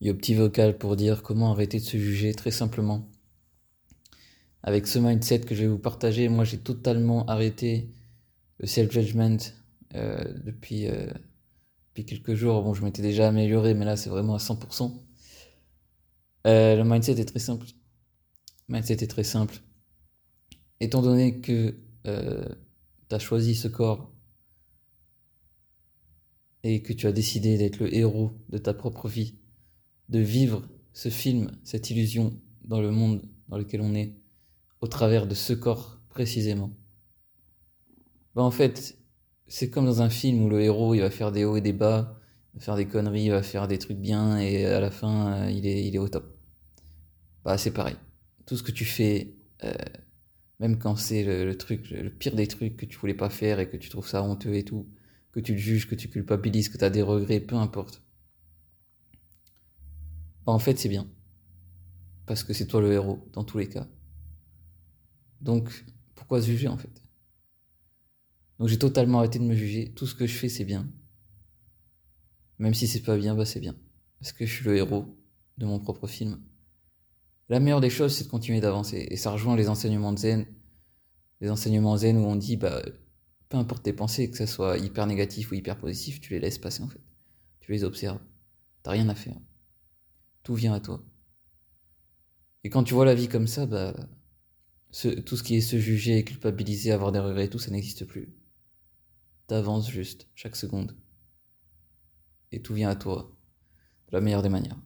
Yo, petit vocal pour dire comment arrêter de se juger très simplement. Avec ce mindset que je vais vous partager, moi j'ai totalement arrêté le self-judgment euh, depuis, euh, depuis quelques jours. Bon, je m'étais déjà amélioré, mais là c'est vraiment à 100%. Euh, le mindset est très simple. Le mindset est très simple. Étant donné que tu as choisi ce corps et que tu as décidé d'être le héros de ta propre vie, de vivre ce film, cette illusion dans le monde dans lequel on est, au travers de ce corps précisément. Bah en fait, c'est comme dans un film où le héros il va faire des hauts et des bas, il va faire des conneries, il va faire des trucs bien et à la fin euh, il, est, il est au top. Bah c'est pareil. Tout ce que tu fais, euh, même quand c'est le, truc, le pire des trucs que tu voulais pas faire et que tu trouves ça honteux et tout, que tu te juges, que tu culpabilises, que tu as des regrets, peu importe en fait, c'est bien. Parce que c'est toi le héros, dans tous les cas. Donc, pourquoi se juger, en fait? Donc, j'ai totalement arrêté de me juger. Tout ce que je fais, c'est bien. Même si c'est pas bien, bah c'est bien. Parce que je suis le héros de mon propre film. La meilleure des choses, c'est de continuer d'avancer. Et ça rejoint les enseignements de zen. Les enseignements zen où on dit, bah, peu importe tes pensées, que ça soit hyper négatif ou hyper positif, tu les laisses passer, en fait. Tu les observes. T'as rien à faire tout vient à toi. Et quand tu vois la vie comme ça, bah, tout ce qui est se juger, culpabiliser, avoir des regrets, tout ça n'existe plus. T'avances juste, chaque seconde. Et tout vient à toi, de la meilleure des manières.